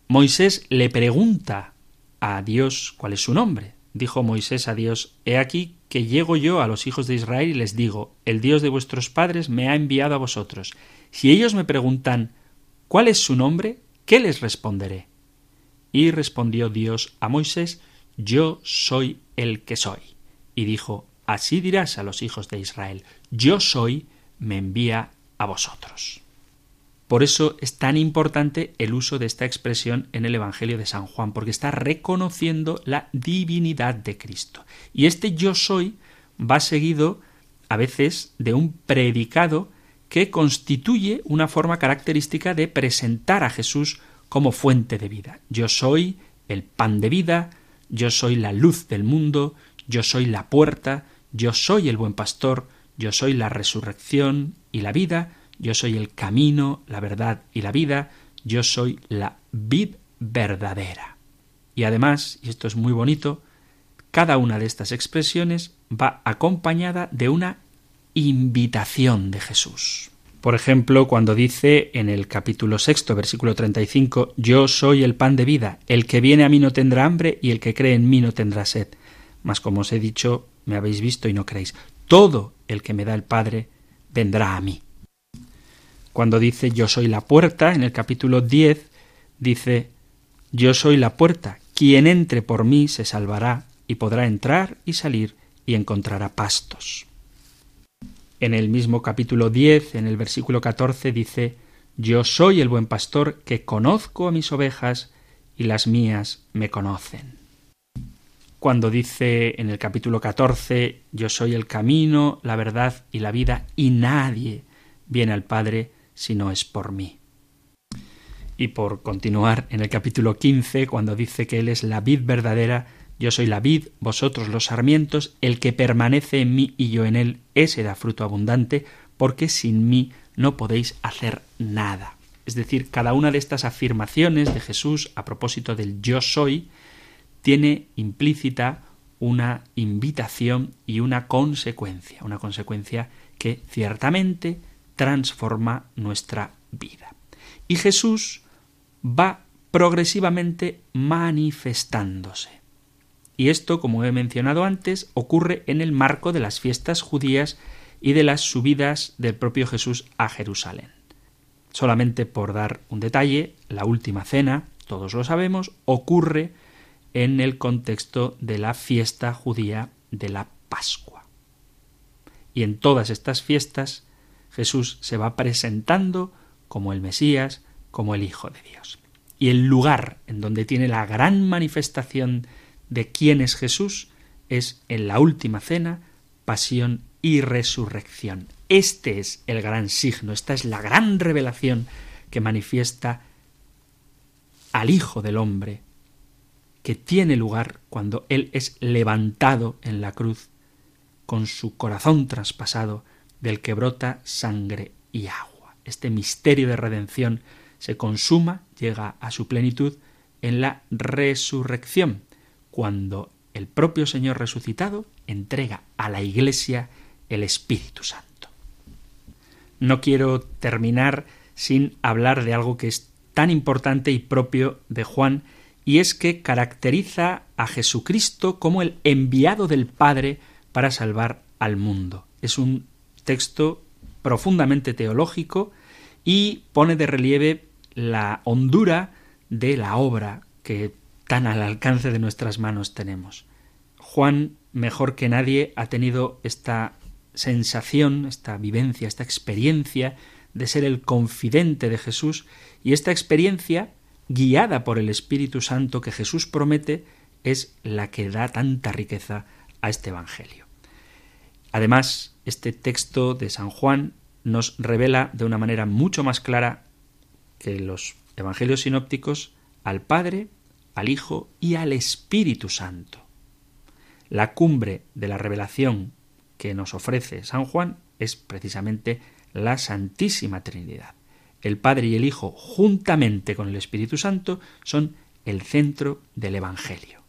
[SPEAKER 1] Moisés le pregunta a Dios cuál es su nombre. Dijo Moisés a Dios, He aquí que llego yo a los hijos de Israel y les digo, El Dios de vuestros padres me ha enviado a vosotros. Si ellos me preguntan, ¿cuál es su nombre? ¿Qué les responderé? Y respondió Dios a Moisés, Yo soy el que soy. Y dijo, Así dirás a los hijos de Israel, yo soy, me envía a vosotros. Por eso es tan importante el uso de esta expresión en el Evangelio de San Juan, porque está reconociendo la divinidad de Cristo. Y este yo soy va seguido a veces de un predicado que constituye una forma característica de presentar a Jesús como fuente de vida. Yo soy el pan de vida, yo soy la luz del mundo, yo soy la puerta, yo soy el buen pastor, yo soy la resurrección y la vida, yo soy el camino, la verdad y la vida, yo soy la vid verdadera. Y además, y esto es muy bonito, cada una de estas expresiones va acompañada de una invitación de Jesús. Por ejemplo, cuando dice en el capítulo sexto, versículo 35, Yo soy el pan de vida, el que viene a mí no tendrá hambre y el que cree en mí no tendrá sed. Mas como os he dicho, me habéis visto y no creéis. Todo el que me da el Padre vendrá a mí. Cuando dice yo soy la puerta, en el capítulo 10, dice yo soy la puerta, quien entre por mí se salvará y podrá entrar y salir y encontrará pastos. En el mismo capítulo 10, en el versículo 14, dice yo soy el buen pastor que conozco a mis ovejas y las mías me conocen cuando dice en el capítulo 14, yo soy el camino, la verdad y la vida, y nadie viene al Padre si no es por mí. Y por continuar en el capítulo 15, cuando dice que Él es la vid verdadera, yo soy la vid, vosotros los sarmientos, el que permanece en mí y yo en él, ese da fruto abundante, porque sin mí no podéis hacer nada. Es decir, cada una de estas afirmaciones de Jesús a propósito del yo soy, tiene implícita una invitación y una consecuencia, una consecuencia que ciertamente transforma nuestra vida. Y Jesús va progresivamente manifestándose. Y esto, como he mencionado antes, ocurre en el marco de las fiestas judías y de las subidas del propio Jesús a Jerusalén. Solamente por dar un detalle, la última cena, todos lo sabemos, ocurre en el contexto de la fiesta judía de la Pascua. Y en todas estas fiestas Jesús se va presentando como el Mesías, como el Hijo de Dios. Y el lugar en donde tiene la gran manifestación de quién es Jesús es en la última cena, pasión y resurrección. Este es el gran signo, esta es la gran revelación que manifiesta al Hijo del Hombre que tiene lugar cuando Él es levantado en la cruz, con su corazón traspasado, del que brota sangre y agua. Este misterio de redención se consuma, llega a su plenitud en la resurrección, cuando el propio Señor resucitado entrega a la Iglesia el Espíritu Santo. No quiero terminar sin hablar de algo que es tan importante y propio de Juan, y es que caracteriza a Jesucristo como el enviado del Padre para salvar al mundo. Es un texto profundamente teológico y pone de relieve la hondura de la obra que tan al alcance de nuestras manos tenemos. Juan, mejor que nadie, ha tenido esta sensación, esta vivencia, esta experiencia de ser el confidente de Jesús y esta experiencia, guiada por el Espíritu Santo que Jesús promete, es la que da tanta riqueza a este Evangelio. Además, este texto de San Juan nos revela de una manera mucho más clara que los Evangelios sinópticos al Padre, al Hijo y al Espíritu Santo. La cumbre de la revelación que nos ofrece San Juan es precisamente la Santísima Trinidad. El Padre y el Hijo, juntamente con el Espíritu Santo, son el centro del Evangelio.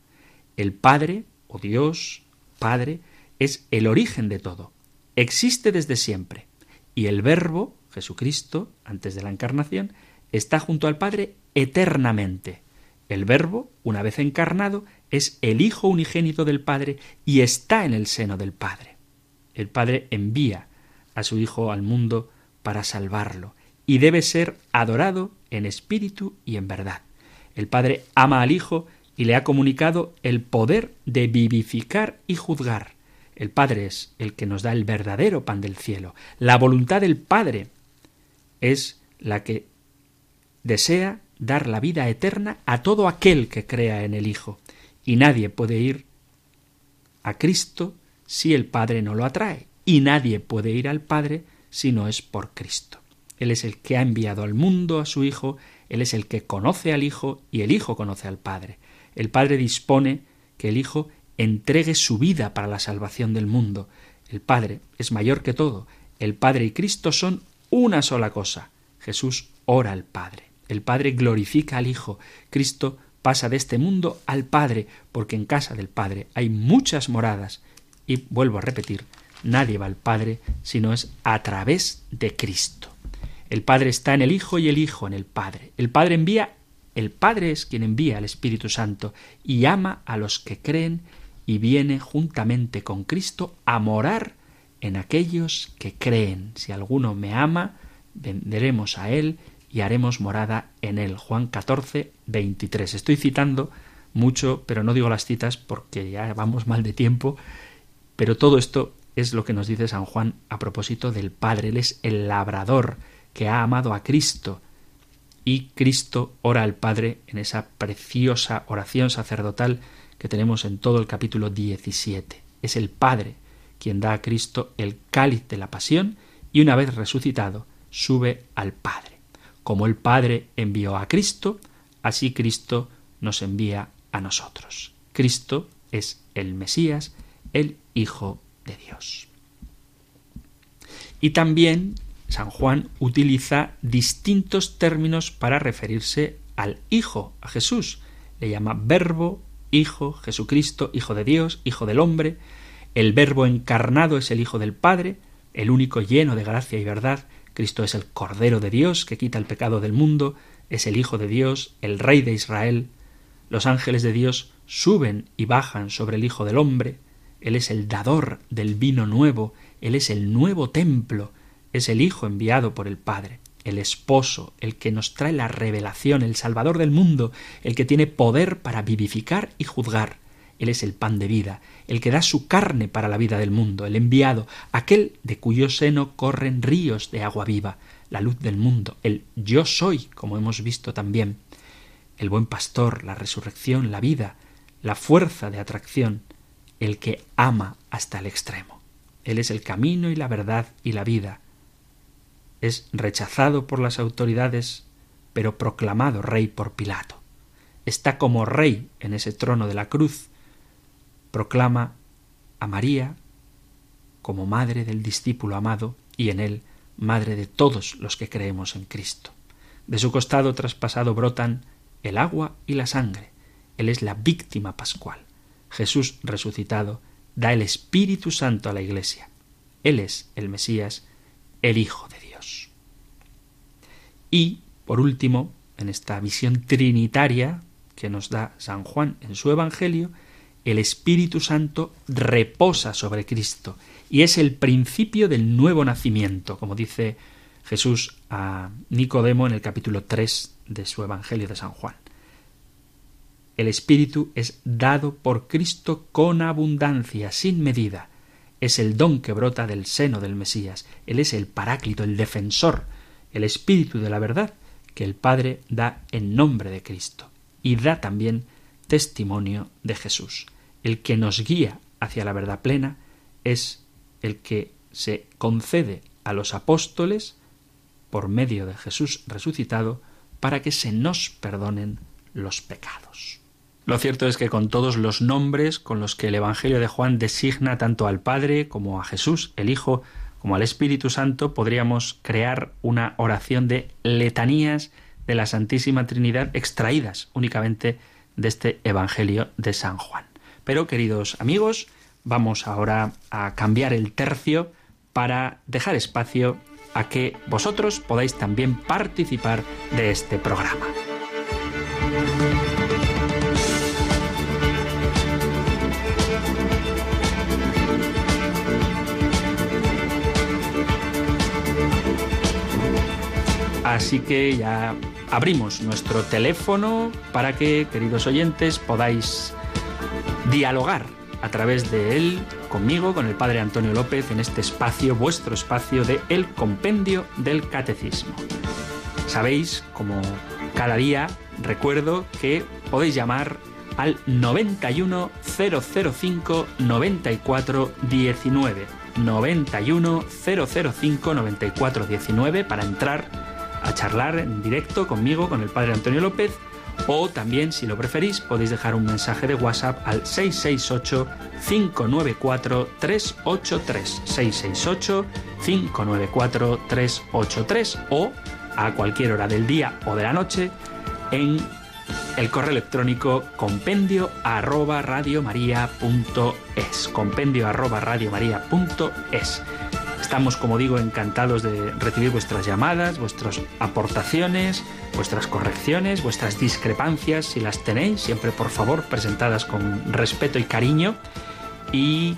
[SPEAKER 1] El Padre, o Dios, Padre, es el origen de todo. Existe desde siempre. Y el Verbo, Jesucristo, antes de la encarnación, está junto al Padre eternamente. El Verbo, una vez encarnado, es el Hijo unigénito del Padre y está en el seno del Padre. El Padre envía a su Hijo al mundo para salvarlo y debe ser adorado en espíritu y en verdad. El Padre ama al Hijo y le ha comunicado el poder de vivificar y juzgar. El Padre es el que nos da el verdadero pan del cielo. La voluntad del Padre es la que desea dar la vida eterna a todo aquel que crea en el Hijo. Y nadie puede ir a Cristo si el Padre no lo atrae. Y nadie puede ir al Padre si no es por Cristo. Él es el que ha enviado al mundo a su Hijo, Él es el que conoce al Hijo y el Hijo conoce al Padre. El Padre dispone que el Hijo entregue su vida para la salvación del mundo. El Padre es mayor que todo. El Padre y Cristo son una sola cosa. Jesús ora al Padre. El Padre glorifica al Hijo. Cristo pasa de este mundo al Padre, porque en casa del Padre hay muchas moradas. Y vuelvo a repetir, nadie va al Padre si no es a través de Cristo. El Padre está en el Hijo y el Hijo en el Padre. El Padre envía, el Padre es quien envía al Espíritu Santo y ama a los que creen y viene juntamente con Cristo a morar en aquellos que creen. Si alguno me ama, venderemos a él y haremos morada en él. Juan 14, 23. Estoy citando mucho, pero no digo las citas porque ya vamos mal de tiempo, pero todo esto es lo que nos dice San Juan a propósito del Padre. Él es el labrador que ha amado a Cristo y Cristo ora al Padre en esa preciosa oración sacerdotal que tenemos en todo el capítulo 17. Es el Padre quien da a Cristo el cáliz de la pasión y una vez resucitado sube al Padre. Como el Padre envió a Cristo, así Cristo nos envía a nosotros. Cristo es el Mesías, el Hijo de Dios. Y también San Juan utiliza distintos términos para referirse al Hijo, a Jesús. Le llama Verbo, Hijo, Jesucristo, Hijo de Dios, Hijo del hombre. El Verbo encarnado es el Hijo del Padre, el único lleno de gracia y verdad, Cristo es el Cordero de Dios que quita el pecado del mundo, es el Hijo de Dios, el Rey de Israel. Los ángeles de Dios suben y bajan sobre el Hijo del Hombre. Él es el dador del vino nuevo, Él es el nuevo templo, es el Hijo enviado por el Padre, el esposo, el que nos trae la revelación, el Salvador del mundo, el que tiene poder para vivificar y juzgar. Él es el pan de vida, el que da su carne para la vida del mundo, el enviado, aquel de cuyo seno corren ríos de agua viva, la luz del mundo, el yo soy, como hemos visto también, el buen pastor, la resurrección, la vida, la fuerza de atracción, el que ama hasta el extremo. Él es el camino y la verdad y la vida. Es rechazado por las autoridades, pero proclamado rey por Pilato está como rey en ese trono de la cruz, proclama a María como madre del discípulo amado y en él madre de todos los que creemos en Cristo. De su costado traspasado brotan el agua y la sangre. Él es la víctima pascual. Jesús resucitado da el Espíritu Santo a la Iglesia. Él es el Mesías, el Hijo de Dios. Y, por último, en esta visión trinitaria que nos da San Juan en su Evangelio, el Espíritu Santo reposa sobre Cristo y es el principio del nuevo nacimiento, como dice Jesús a Nicodemo en el capítulo 3 de su Evangelio de San Juan. El Espíritu es dado por Cristo con abundancia, sin medida. Es el don que brota del seno del Mesías. Él es el Paráclito, el defensor, el Espíritu de la verdad que el Padre da en nombre de Cristo. Y da también testimonio de Jesús. El que nos guía hacia la verdad plena es el que se concede a los apóstoles por medio de Jesús resucitado para que se nos perdonen los pecados. Lo cierto es que con todos los nombres con los que el Evangelio de Juan designa tanto al Padre como a Jesús, el Hijo, como al Espíritu Santo, podríamos crear una oración de letanías de la Santísima Trinidad extraídas únicamente de este Evangelio de San Juan. Pero, queridos amigos, vamos ahora a cambiar el tercio para dejar espacio a que vosotros podáis también participar de este programa. Así que ya abrimos nuestro teléfono para que, queridos oyentes, podáis dialogar a través de él conmigo, con el Padre Antonio López, en este espacio, vuestro espacio de El Compendio del Catecismo. Sabéis, como cada día, recuerdo que podéis llamar al 91005 94 19 91 005 94 19 para entrar a charlar en directo conmigo, con el Padre Antonio López o también, si lo preferís, podéis dejar un mensaje de WhatsApp al 668-594-383. 668-594-383 o a cualquier hora del día o de la noche en el correo electrónico compendio arroba. Compendio arroba. Estamos, como digo, encantados de recibir vuestras llamadas, vuestras aportaciones, vuestras correcciones, vuestras discrepancias, si las tenéis, siempre por favor presentadas con respeto y cariño. Y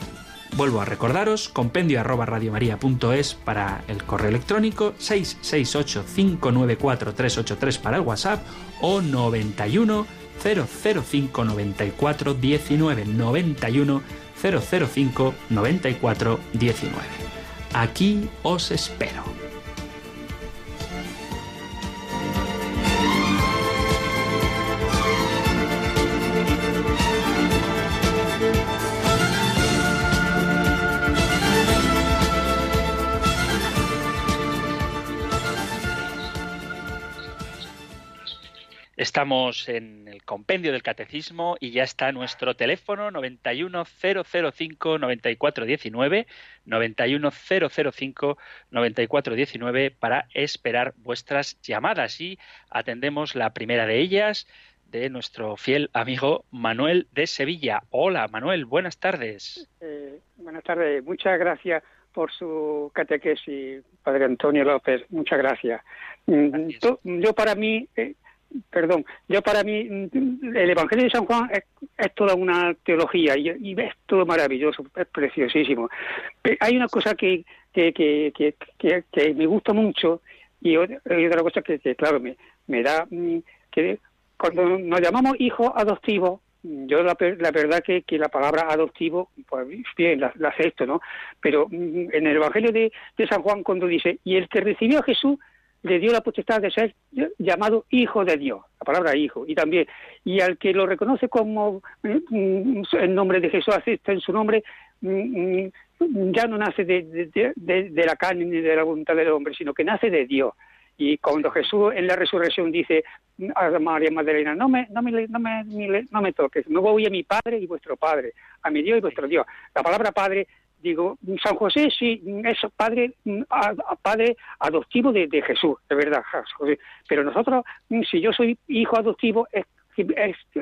[SPEAKER 1] vuelvo a recordaros, compendio arroba radiomaria.es para el correo electrónico, 668-594-383 para el WhatsApp o 91 005 94 19 91 005 94 19. Aquí os espero. Estamos en el compendio del catecismo y ya está nuestro teléfono 91005-9419, 91005-9419 para esperar vuestras llamadas y atendemos la primera de ellas de nuestro fiel amigo Manuel de Sevilla. Hola Manuel, buenas tardes.
[SPEAKER 3] Eh, buenas tardes, muchas gracias por su catequesis, Padre Antonio López, muchas gracias. Mm, yo, para mí... Eh, perdón, yo para mí el Evangelio de San Juan es, toda una teología y, es todo maravilloso, es preciosísimo. hay una cosa que, que, que, que, me gusta mucho y otra cosa que, claro, me, me da mm, que cuando nos llamamos hijos adoptivos, yo la, la verdad que, que la palabra adoptivo, pues bien, la, la acepto, ¿no? Pero mm, en el Evangelio de, de San Juan cuando dice, y el que recibió a Jesús le dio la potestad de ser llamado hijo de Dios, la palabra hijo, y también, y al que lo reconoce como mm, el nombre de Jesús, acepta en su nombre, mm, mm, ya no nace de, de, la carne ni de la voluntad del hombre, sino que nace de Dios. Y cuando Jesús en la resurrección dice a María Magdalena, no me, no me, no me, no me toques, me voy a mi Padre y vuestro Padre, a mi Dios y vuestro Dios. La palabra Padre digo, San José sí es padre, padre adoptivo de, de Jesús, de verdad, pero nosotros, si yo soy hijo adoptivo, es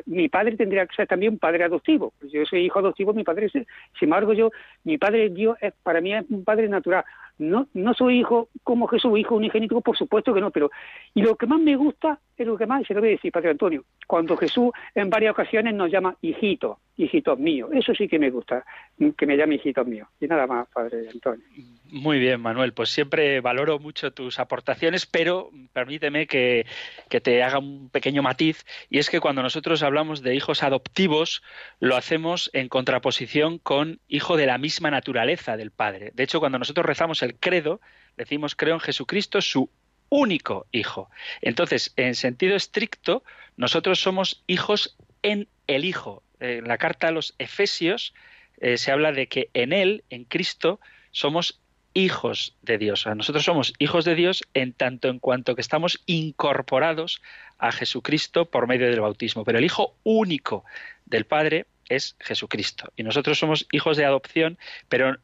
[SPEAKER 3] mi padre tendría que ser también un padre adoptivo. Yo soy hijo adoptivo, mi padre, sin embargo, yo, mi padre Dios, es, para mí es un padre natural. No, no soy hijo como Jesús, hijo unigénito, por supuesto que no, pero y lo que más me gusta es lo que más, se lo voy a decir, Padre Antonio, cuando Jesús en varias ocasiones nos llama hijitos, hijitos míos, eso sí que me gusta, que me llame hijitos míos. Y nada más, Padre Antonio.
[SPEAKER 1] Muy bien, Manuel, pues siempre valoro mucho tus aportaciones, pero permíteme que, que te haga un pequeño matiz, y es que cuando nosotros hablamos de hijos adoptivos, lo hacemos en contraposición con hijo de la misma naturaleza del Padre. De hecho, cuando nosotros rezamos el credo, decimos creo en Jesucristo, su único hijo. Entonces, en sentido estricto, nosotros somos hijos en el Hijo. En la carta a los Efesios eh, se habla de que en Él, en Cristo, somos hijos de Dios. nosotros somos hijos de Dios en tanto en cuanto que estamos incorporados a Jesucristo por medio del bautismo. Pero el Hijo único del Padre es Jesucristo. Y nosotros somos hijos de adopción, pero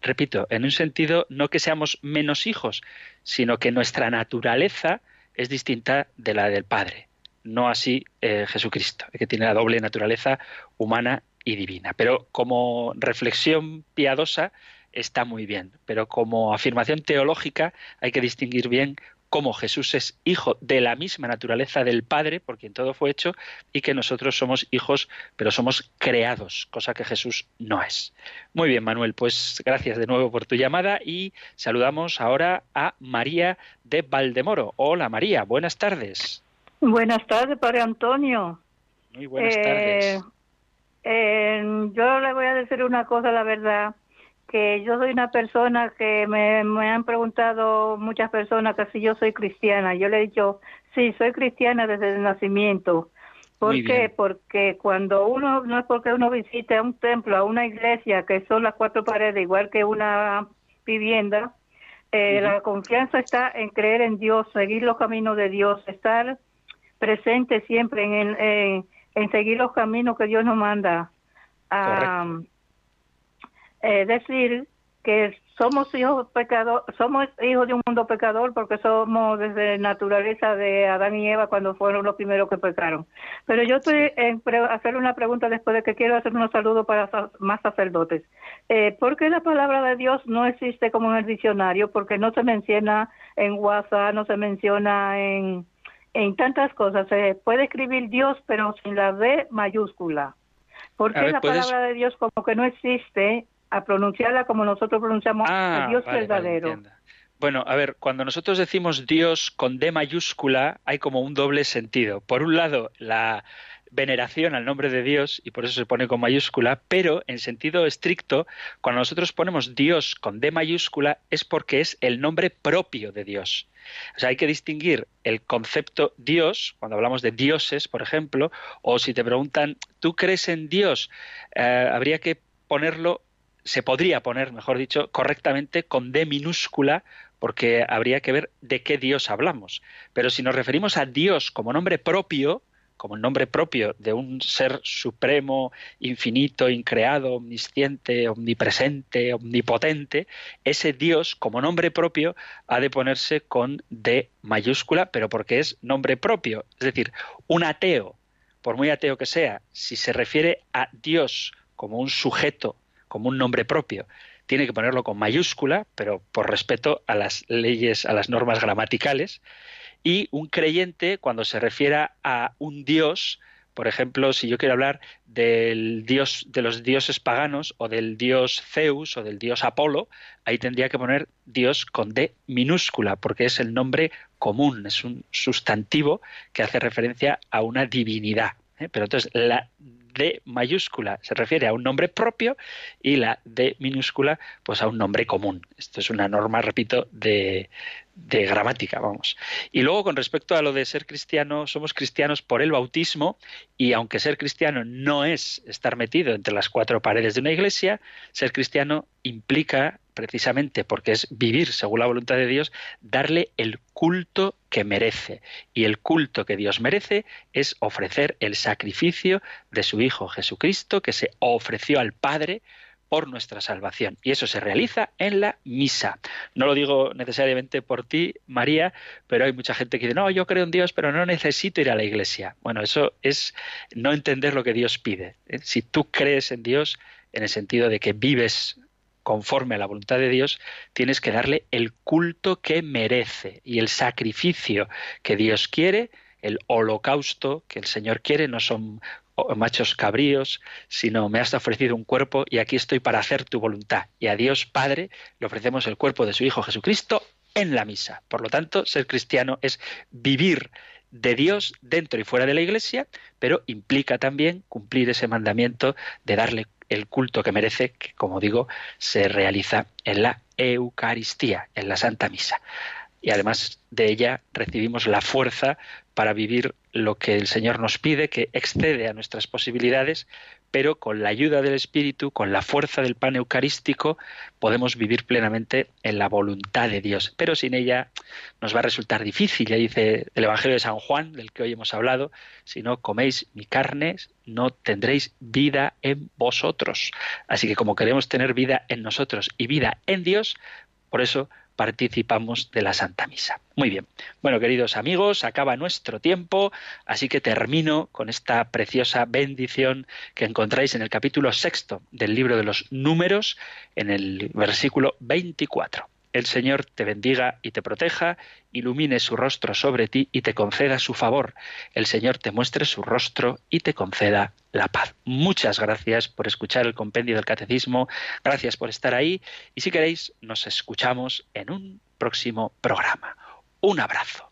[SPEAKER 1] repito, en un sentido no que seamos menos hijos, sino que nuestra naturaleza es distinta de la del Padre. No así eh, Jesucristo, que tiene la doble naturaleza humana y divina. Pero como reflexión piadosa está muy bien, pero como afirmación teológica hay que distinguir bien cómo Jesús es hijo de la misma naturaleza del Padre, por quien todo fue hecho, y que nosotros somos hijos, pero somos creados, cosa que Jesús no es. Muy bien, Manuel, pues gracias de nuevo por tu llamada y saludamos ahora a María de Valdemoro. Hola María, buenas tardes.
[SPEAKER 4] Buenas tardes, Padre Antonio.
[SPEAKER 1] Muy buenas tardes.
[SPEAKER 4] Eh, yo le voy a decir una cosa, la verdad que yo soy una persona que me, han preguntado muchas personas que si yo soy cristiana. Yo le he dicho, sí, soy cristiana desde el nacimiento. ¿Por qué? Porque cuando uno, no es porque uno visite a un templo, a una iglesia, que son las cuatro paredes, igual que una vivienda, eh, la confianza está en creer en Dios, seguir los caminos de Dios, estar presente siempre en, en, en seguir los caminos que Dios nos manda. a eh, decir que somos hijos pecador, somos hijos de un mundo pecador porque somos desde naturaleza de Adán y Eva cuando fueron los primeros que pecaron. Pero yo estoy en hacer una pregunta después de que quiero hacer unos saludos para más sacerdotes. Eh, ¿Por qué la palabra de Dios no existe como en el diccionario? Porque no se menciona en WhatsApp, no se menciona en, en tantas cosas. Se puede escribir Dios, pero sin la D mayúscula. ¿Por qué la palabra de Dios como que no existe a pronunciarla como nosotros pronunciamos a ah, Dios verdadero.
[SPEAKER 1] bueno, a ver, cuando nosotros decimos Dios con D mayúscula, hay como un doble sentido. Por un lado, la veneración al nombre de Dios, y por eso se pone con mayúscula, pero en sentido estricto, cuando nosotros ponemos Dios con D mayúscula, es porque es el nombre propio de Dios. O sea, hay que distinguir el concepto Dios, cuando hablamos de dioses, por ejemplo, o si te preguntan, ¿tú crees en Dios? Eh, habría que ponerlo se podría poner, mejor dicho, correctamente con D minúscula, porque habría que ver de qué Dios hablamos. Pero si nos referimos a Dios como nombre propio, como el nombre propio de un ser supremo, infinito, increado, omnisciente, omnipresente, omnipotente, ese Dios como nombre propio ha de ponerse con D mayúscula, pero porque es nombre propio. Es decir, un ateo, por muy ateo que sea, si se refiere a Dios como un sujeto como un nombre propio. Tiene que ponerlo con mayúscula, pero por respeto a las leyes, a las normas gramaticales. Y un creyente, cuando se refiera a un dios, por ejemplo, si yo quiero hablar del dios de los dioses paganos o del dios Zeus o del dios Apolo, ahí tendría que poner dios con D minúscula, porque es el nombre común, es un sustantivo que hace referencia a una divinidad. ¿eh? Pero entonces la D mayúscula se refiere a un nombre propio y la D minúscula pues a un nombre común. Esto es una norma, repito, de, de gramática, vamos. Y luego con respecto a lo de ser cristiano, somos cristianos por el bautismo y aunque ser cristiano no es estar metido entre las cuatro paredes de una iglesia, ser cristiano implica precisamente porque es vivir según la voluntad de Dios, darle el culto que merece. Y el culto que Dios merece es ofrecer el sacrificio de su Hijo Jesucristo, que se ofreció al Padre por nuestra salvación. Y eso se realiza en la misa. No lo digo necesariamente por ti, María, pero hay mucha gente que dice, no, yo creo en Dios, pero no necesito ir a la iglesia. Bueno, eso es no entender lo que Dios pide. ¿eh? Si tú crees en Dios, en el sentido de que vives conforme a la voluntad de Dios, tienes que darle el culto que merece y el sacrificio que Dios quiere, el holocausto que el Señor quiere, no son machos cabríos, sino me has ofrecido un cuerpo y aquí estoy para hacer tu voluntad. Y a Dios Padre le ofrecemos el cuerpo de su Hijo Jesucristo en la misa. Por lo tanto, ser cristiano es vivir de Dios dentro y fuera de la Iglesia, pero implica también cumplir ese mandamiento de darle el culto que merece, que como digo, se realiza en la Eucaristía, en la Santa Misa. Y además de ella recibimos la fuerza para vivir lo que el Señor nos pide, que excede a nuestras posibilidades, pero con la ayuda del Espíritu, con la fuerza del pan eucarístico, podemos vivir plenamente en la voluntad de Dios. Pero sin ella nos va a resultar difícil, ya dice el Evangelio de San Juan, del que hoy hemos hablado, si no coméis mi carne, no tendréis vida en vosotros. Así que como queremos tener vida en nosotros y vida en Dios, por eso participamos de la Santa Misa. Muy bien. Bueno, queridos amigos, acaba nuestro tiempo, así que termino con esta preciosa bendición que encontráis en el capítulo sexto del libro de los números, en el versículo 24. El Señor te bendiga y te proteja, ilumine su rostro sobre ti y te conceda su favor. El Señor te muestre su rostro y te conceda la paz. Muchas gracias por escuchar el compendio del catecismo, gracias por estar ahí y si queréis nos escuchamos en un próximo programa. Un abrazo.